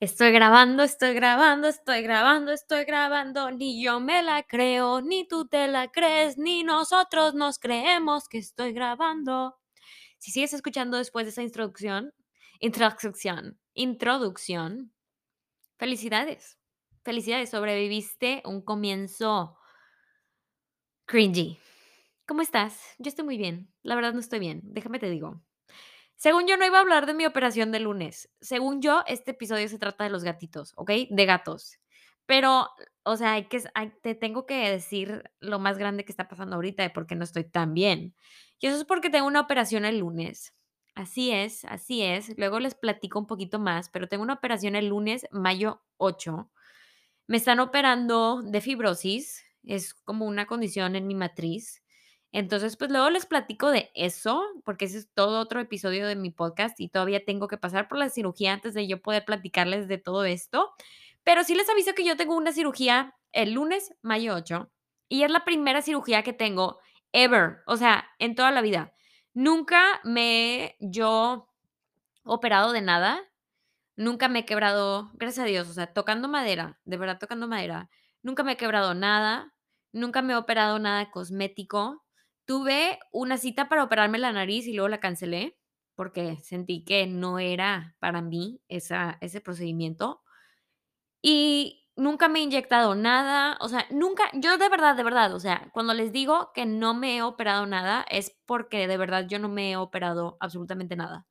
Estoy grabando, estoy grabando, estoy grabando, estoy grabando. Ni yo me la creo, ni tú te la crees, ni nosotros nos creemos que estoy grabando. Si sigues escuchando después de esa introducción, introducción, introducción, felicidades. Felicidades, sobreviviste un comienzo cringy. ¿Cómo estás? Yo estoy muy bien. La verdad no estoy bien. Déjame te digo. Según yo no iba a hablar de mi operación de lunes. Según yo, este episodio se trata de los gatitos, ¿ok? De gatos. Pero, o sea, hay que, te tengo que decir lo más grande que está pasando ahorita de por qué no estoy tan bien. Y eso es porque tengo una operación el lunes. Así es, así es. Luego les platico un poquito más, pero tengo una operación el lunes, mayo 8. Me están operando de fibrosis. Es como una condición en mi matriz. Entonces, pues luego les platico de eso, porque ese es todo otro episodio de mi podcast y todavía tengo que pasar por la cirugía antes de yo poder platicarles de todo esto. Pero sí les aviso que yo tengo una cirugía el lunes, mayo 8, y es la primera cirugía que tengo ever, o sea, en toda la vida. Nunca me he yo operado de nada, nunca me he quebrado, gracias a Dios, o sea, tocando madera, de verdad tocando madera, nunca me he quebrado nada, nunca me he operado nada cosmético, Tuve una cita para operarme la nariz y luego la cancelé porque sentí que no era para mí esa, ese procedimiento. Y nunca me he inyectado nada, o sea, nunca, yo de verdad, de verdad, o sea, cuando les digo que no me he operado nada es porque de verdad yo no me he operado absolutamente nada.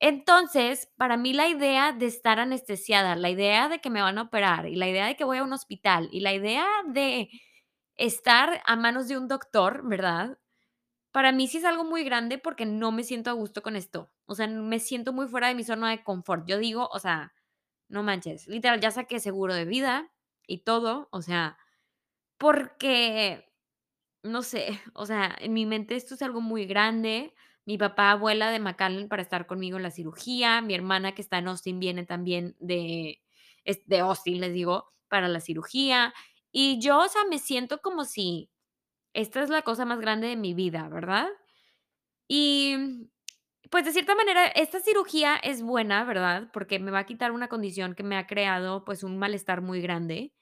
Entonces, para mí la idea de estar anestesiada, la idea de que me van a operar y la idea de que voy a un hospital y la idea de estar a manos de un doctor, ¿verdad? Para mí sí es algo muy grande porque no me siento a gusto con esto. O sea, me siento muy fuera de mi zona de confort. Yo digo, o sea, no manches, literal, ya saqué seguro de vida y todo, o sea, porque, no sé, o sea, en mi mente esto es algo muy grande. Mi papá vuela de McAllen para estar conmigo en la cirugía. Mi hermana que está en Austin viene también de, de Austin, les digo, para la cirugía. Y yo, o sea, me siento como si esta es la cosa más grande de mi vida, ¿verdad? Y pues de cierta manera, esta cirugía es buena, ¿verdad? Porque me va a quitar una condición que me ha creado pues un malestar muy grande,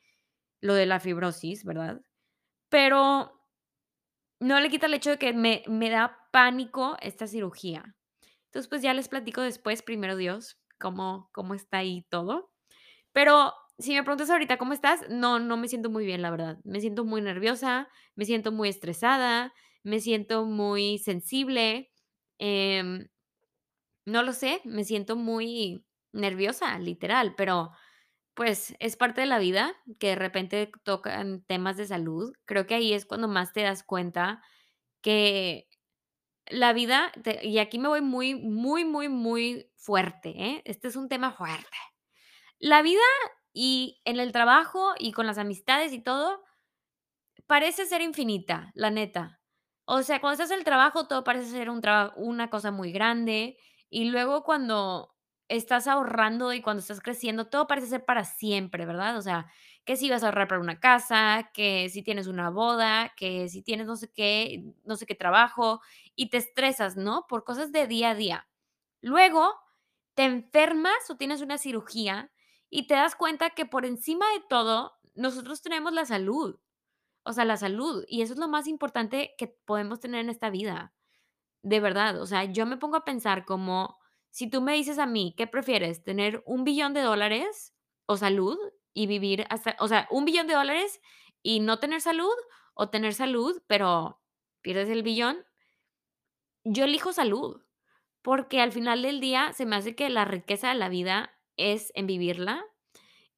lo de la fibrosis, ¿verdad? Pero no le quita el hecho de que me, me da pánico esta cirugía. Entonces, pues ya les platico después, primero Dios, cómo, cómo está ahí todo. Pero si me preguntas ahorita cómo estás, no, no me siento muy bien, la verdad. Me siento muy nerviosa, me siento muy estresada, me siento muy sensible. Em, no lo sé, me siento muy nerviosa, literal, pero pues es parte de la vida que de repente tocan temas de salud. Creo que ahí es cuando más te das cuenta que la vida, y aquí me voy muy, muy, muy, muy fuerte, ¿eh? Este es un tema fuerte. La vida y en el trabajo y con las amistades y todo, parece ser infinita, la neta. O sea, cuando estás en el trabajo, todo parece ser un una cosa muy grande. Y luego cuando estás ahorrando y cuando estás creciendo, todo parece ser para siempre, ¿verdad? O sea, que si vas a ahorrar para una casa, que si tienes una boda, que si tienes no sé qué, no sé qué trabajo, y te estresas, ¿no? Por cosas de día a día. Luego te enfermas o tienes una cirugía y te das cuenta que por encima de todo, nosotros tenemos la salud. O sea, la salud. Y eso es lo más importante que podemos tener en esta vida. De verdad. O sea, yo me pongo a pensar como, si tú me dices a mí, ¿qué prefieres? ¿Tener un billón de dólares o salud y vivir hasta, o sea, un billón de dólares y no tener salud o tener salud, pero pierdes el billón? Yo elijo salud, porque al final del día se me hace que la riqueza de la vida es en vivirla.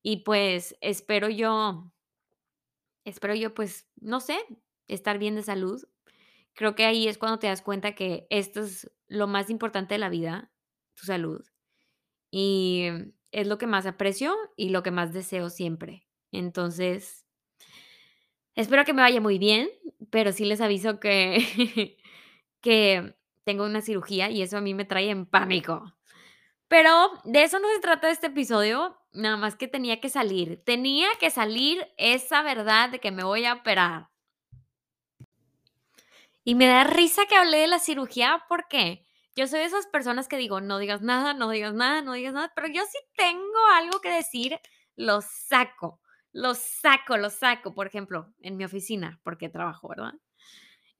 Y pues espero yo, espero yo, pues, no sé, estar bien de salud. Creo que ahí es cuando te das cuenta que esto es lo más importante de la vida, tu salud. Y es lo que más aprecio y lo que más deseo siempre. Entonces, espero que me vaya muy bien, pero sí les aviso que, que tengo una cirugía y eso a mí me trae en pánico. Pero de eso no se trata este episodio, nada más que tenía que salir. Tenía que salir esa verdad de que me voy a operar. Y me da risa que hablé de la cirugía porque yo soy de esas personas que digo, no digas nada, no digas nada, no digas nada, pero yo sí tengo algo que decir, lo saco, lo saco, lo saco. Por ejemplo, en mi oficina, porque trabajo, ¿verdad?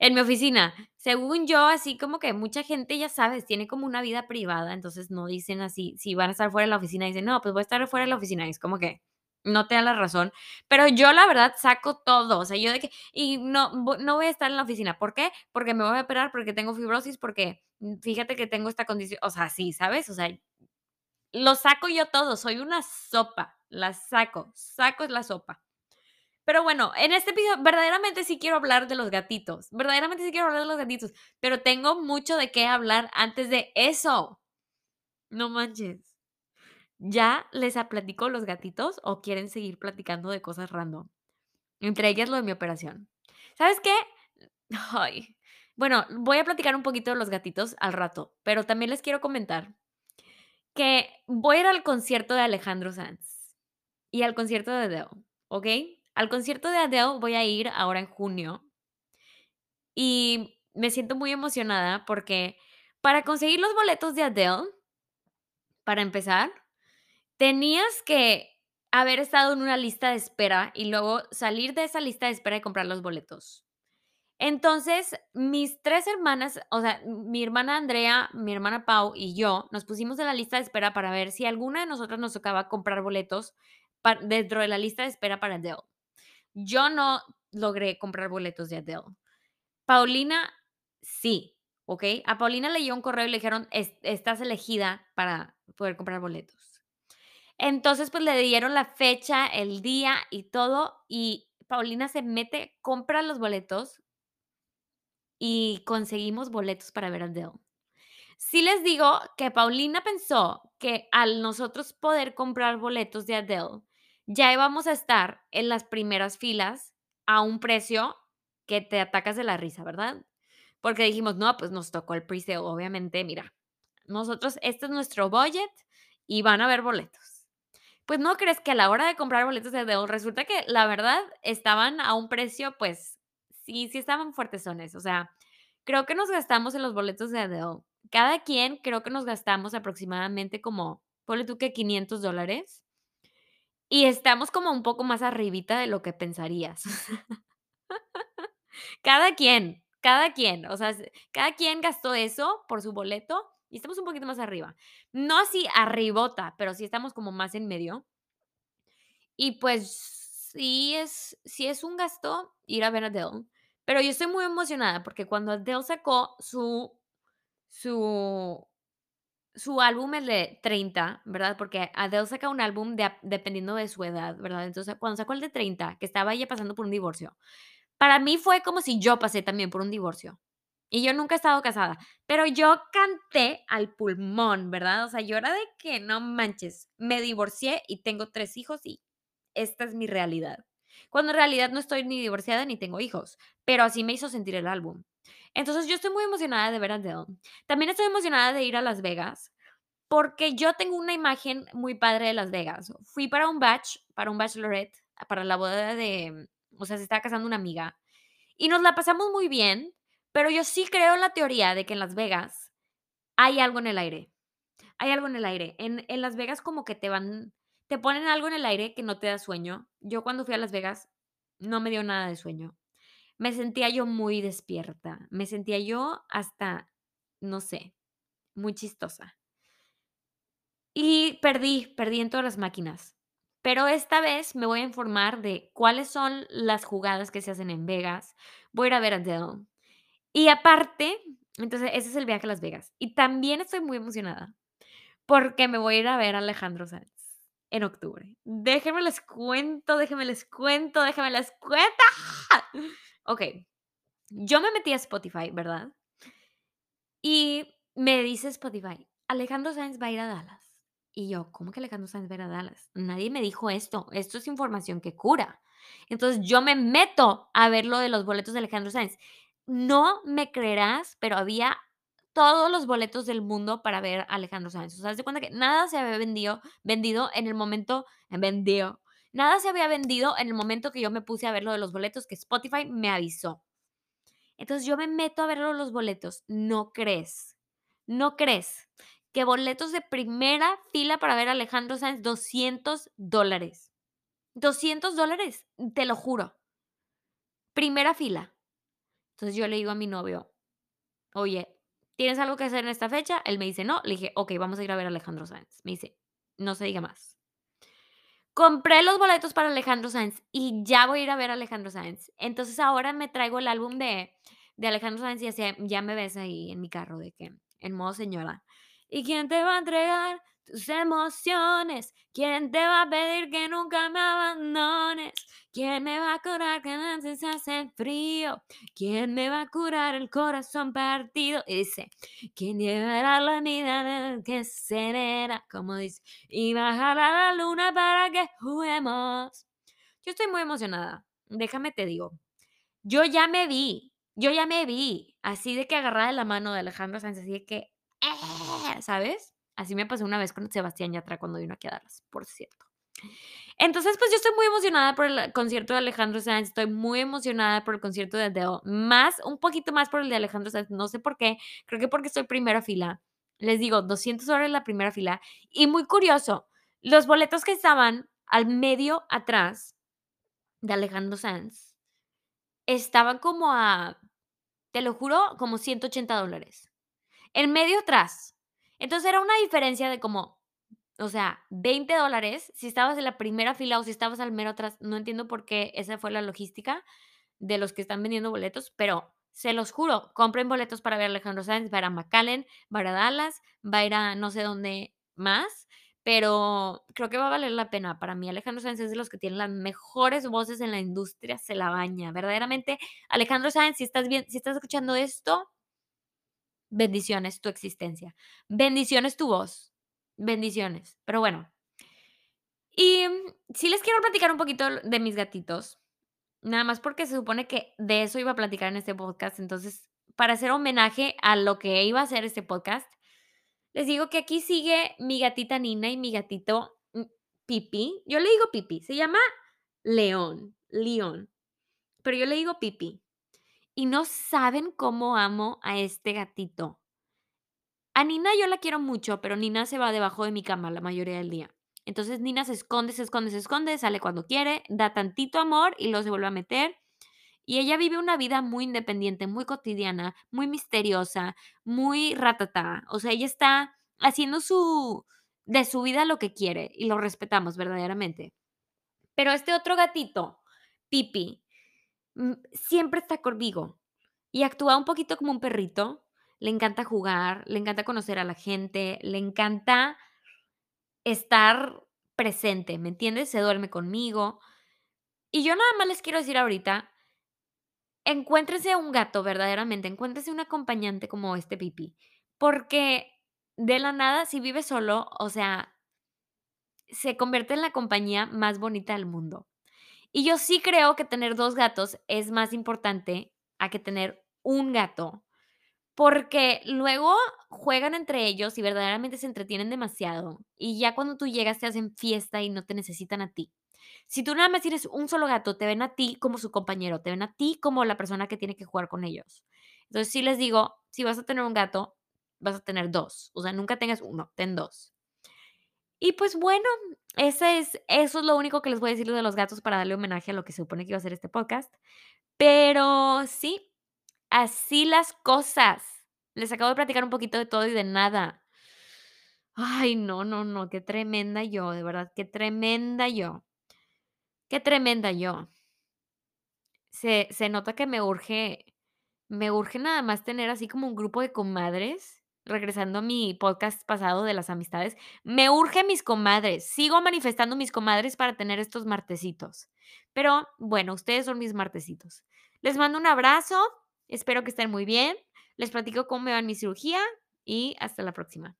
En mi oficina, según yo, así como que mucha gente, ya sabes, tiene como una vida privada, entonces no dicen así, si van a estar fuera de la oficina, dicen, no, pues voy a estar fuera de la oficina, es como que no te da la razón, pero yo la verdad saco todo, o sea, yo de que, y no, no voy a estar en la oficina, ¿por qué? Porque me voy a operar, porque tengo fibrosis, porque fíjate que tengo esta condición, o sea, sí, ¿sabes? O sea, lo saco yo todo, soy una sopa, la saco, saco la sopa. Pero bueno, en este episodio verdaderamente sí quiero hablar de los gatitos. Verdaderamente sí quiero hablar de los gatitos. Pero tengo mucho de qué hablar antes de eso. No manches. ¿Ya les platico los gatitos o quieren seguir platicando de cosas random? Entre ellas lo de mi operación. ¿Sabes qué? Ay. Bueno, voy a platicar un poquito de los gatitos al rato, pero también les quiero comentar que voy a ir al concierto de Alejandro Sanz y al concierto de Deo, ¿ok? Al concierto de Adele voy a ir ahora en junio y me siento muy emocionada porque para conseguir los boletos de Adele, para empezar, tenías que haber estado en una lista de espera y luego salir de esa lista de espera y comprar los boletos. Entonces, mis tres hermanas, o sea, mi hermana Andrea, mi hermana Pau y yo, nos pusimos en la lista de espera para ver si alguna de nosotras nos tocaba comprar boletos dentro de la lista de espera para Adele. Yo no logré comprar boletos de Adele. Paulina, sí, ¿ok? A Paulina le llegó un correo y le dijeron, estás elegida para poder comprar boletos. Entonces, pues le dieron la fecha, el día y todo, y Paulina se mete, compra los boletos y conseguimos boletos para ver a Adele. Sí les digo que Paulina pensó que al nosotros poder comprar boletos de Adele, ya íbamos a estar en las primeras filas a un precio que te atacas de la risa, ¿verdad? Porque dijimos, no, pues nos tocó el pre obviamente, mira, nosotros, este es nuestro budget y van a haber boletos. Pues no crees que a la hora de comprar boletos de Adele, resulta que la verdad estaban a un precio, pues sí, sí estaban fuertesones. O sea, creo que nos gastamos en los boletos de Adele. Cada quien creo que nos gastamos aproximadamente como, ponle tú que 500 dólares. Y estamos como un poco más arribita de lo que pensarías. cada quien, cada quien, o sea, cada quien gastó eso por su boleto y estamos un poquito más arriba. No así arribota, pero sí estamos como más en medio. Y pues sí es, sí es un gasto ir a ver a Adele. Pero yo estoy muy emocionada porque cuando Adele sacó su, su su álbum es de 30, ¿verdad? Porque Adele saca un álbum dependiendo de su edad, ¿verdad? Entonces, cuando sacó el de 30, que estaba ella pasando por un divorcio, para mí fue como si yo pasé también por un divorcio. Y yo nunca he estado casada, pero yo canté al pulmón, ¿verdad? O sea, yo era de que no manches, me divorcié y tengo tres hijos y esta es mi realidad. Cuando en realidad no estoy ni divorciada ni tengo hijos, pero así me hizo sentir el álbum. Entonces yo estoy muy emocionada de ver a Adele. También estoy emocionada de ir a Las Vegas porque yo tengo una imagen muy padre de Las Vegas. Fui para un batch, para un bachelorette, para la boda de, o sea, se estaba casando una amiga y nos la pasamos muy bien, pero yo sí creo en la teoría de que en Las Vegas hay algo en el aire. Hay algo en el aire. En, en Las Vegas como que te van, te ponen algo en el aire que no te da sueño. Yo cuando fui a Las Vegas no me dio nada de sueño me sentía yo muy despierta, me sentía yo hasta, no sé, muy chistosa. Y perdí, perdí en todas las máquinas. Pero esta vez me voy a informar de cuáles son las jugadas que se hacen en Vegas. Voy a ir a ver a Adele. Y aparte, entonces ese es el viaje a Las Vegas. Y también estoy muy emocionada porque me voy a ir a ver a Alejandro Sanz en octubre. Déjenme les cuento, déjenme les cuento, déjenme les cuento. Ok, yo me metí a Spotify, ¿verdad? Y me dice Spotify, Alejandro Sáenz va a ir a Dallas. Y yo, ¿cómo que Alejandro Sáenz va a ir a Dallas? Nadie me dijo esto. Esto es información que cura. Entonces yo me meto a ver lo de los boletos de Alejandro Sáenz. No me creerás, pero había todos los boletos del mundo para ver a Alejandro Sáenz. O sea, se cuenta que nada se había vendido, vendido en el momento, vendido, Nada se había vendido en el momento que yo me puse a ver lo de los boletos, que Spotify me avisó. Entonces yo me meto a ver los boletos. No crees, ¿no crees que boletos de primera fila para ver a Alejandro Sanz, 200 dólares? 200 dólares, te lo juro. Primera fila. Entonces yo le digo a mi novio, oye, ¿tienes algo que hacer en esta fecha? Él me dice, no. Le dije, ok, vamos a ir a ver a Alejandro Sanz. Me dice, no se diga más. Compré los boletos para Alejandro Sanz y ya voy a ir a ver a Alejandro Sanz. Entonces ahora me traigo el álbum de, de Alejandro Sanz y así, ya me ves ahí en mi carro de que, en modo señora. ¿Y quién te va a entregar tus emociones? ¿Quién te va a pedir que nunca me abandones? ¿Quién me va a curar que se hace frío? ¿Quién me va a curar el corazón partido? Y dice, ¿quién llevará la vida que serena? Como dice, y bajará la luna para que juguemos. Yo estoy muy emocionada. Déjame te digo. Yo ya me vi, yo ya me vi, así de que agarrada la mano de Alejandro Sánchez, así de que, ¡eh! ¿sabes? Así me pasó una vez con Sebastián Yatra cuando vino a Dallas, por cierto. Entonces, pues yo estoy muy emocionada por el concierto de Alejandro Sanz, estoy muy emocionada por el concierto de Adele, más, un poquito más por el de Alejandro Sanz, no sé por qué, creo que porque estoy primera fila. Les digo, 200 horas la primera fila. Y muy curioso, los boletos que estaban al medio atrás de Alejandro Sanz estaban como a, te lo juro, como 180 dólares. En medio atrás. Entonces era una diferencia de como o sea, 20 dólares si estabas en la primera fila o si estabas al mero atrás. No entiendo por qué esa fue la logística de los que están vendiendo boletos, pero se los juro, compren boletos para ver a Alejandro Sanz, va a ir a McAllen, va a ir a Dallas, va a ir a no sé dónde más, pero creo que va a valer la pena. Para mí Alejandro Sanz es de los que tienen las mejores voces en la industria, se la baña. Verdaderamente, Alejandro Sanz, si estás bien, si estás escuchando esto, bendiciones tu existencia. Bendiciones tu voz Bendiciones. Pero bueno. Y mm, sí les quiero platicar un poquito de mis gatitos. Nada más porque se supone que de eso iba a platicar en este podcast. Entonces, para hacer homenaje a lo que iba a ser este podcast, les digo que aquí sigue mi gatita Nina y mi gatito mm, Pipi. Yo le digo Pipi. Se llama León. León. Pero yo le digo Pipi. Y no saben cómo amo a este gatito. A Nina yo la quiero mucho, pero Nina se va debajo de mi cama la mayoría del día. Entonces Nina se esconde, se esconde, se esconde, sale cuando quiere, da tantito amor y luego se vuelve a meter. Y ella vive una vida muy independiente, muy cotidiana, muy misteriosa, muy ratata. O sea, ella está haciendo su de su vida lo que quiere y lo respetamos verdaderamente. Pero este otro gatito, Pipi, mm, siempre está conmigo y actúa un poquito como un perrito, le encanta jugar, le encanta conocer a la gente, le encanta estar presente, ¿me entiendes? Se duerme conmigo. Y yo nada más les quiero decir ahorita, encuéntrese un gato verdaderamente, encuéntrese un acompañante como este pipi, porque de la nada, si vive solo, o sea, se convierte en la compañía más bonita del mundo. Y yo sí creo que tener dos gatos es más importante a que tener un gato porque luego juegan entre ellos y verdaderamente se entretienen demasiado. Y ya cuando tú llegas te hacen fiesta y no te necesitan a ti. Si tú nada más tienes un solo gato, te ven a ti como su compañero, te ven a ti como la persona que tiene que jugar con ellos. Entonces sí les digo, si vas a tener un gato, vas a tener dos. O sea, nunca tengas uno, ten dos. Y pues bueno, ese es, eso es lo único que les voy a decir de los gatos para darle homenaje a lo que se supone que iba a ser este podcast. Pero sí, Así las cosas. Les acabo de platicar un poquito de todo y de nada. Ay, no, no, no, qué tremenda yo, de verdad, qué tremenda yo. Qué tremenda yo. Se, se nota que me urge, me urge nada más tener así como un grupo de comadres, regresando a mi podcast pasado de las amistades, me urge mis comadres, sigo manifestando mis comadres para tener estos martesitos. Pero bueno, ustedes son mis martesitos. Les mando un abrazo, Espero que estén muy bien. Les platico cómo me va mi cirugía y hasta la próxima.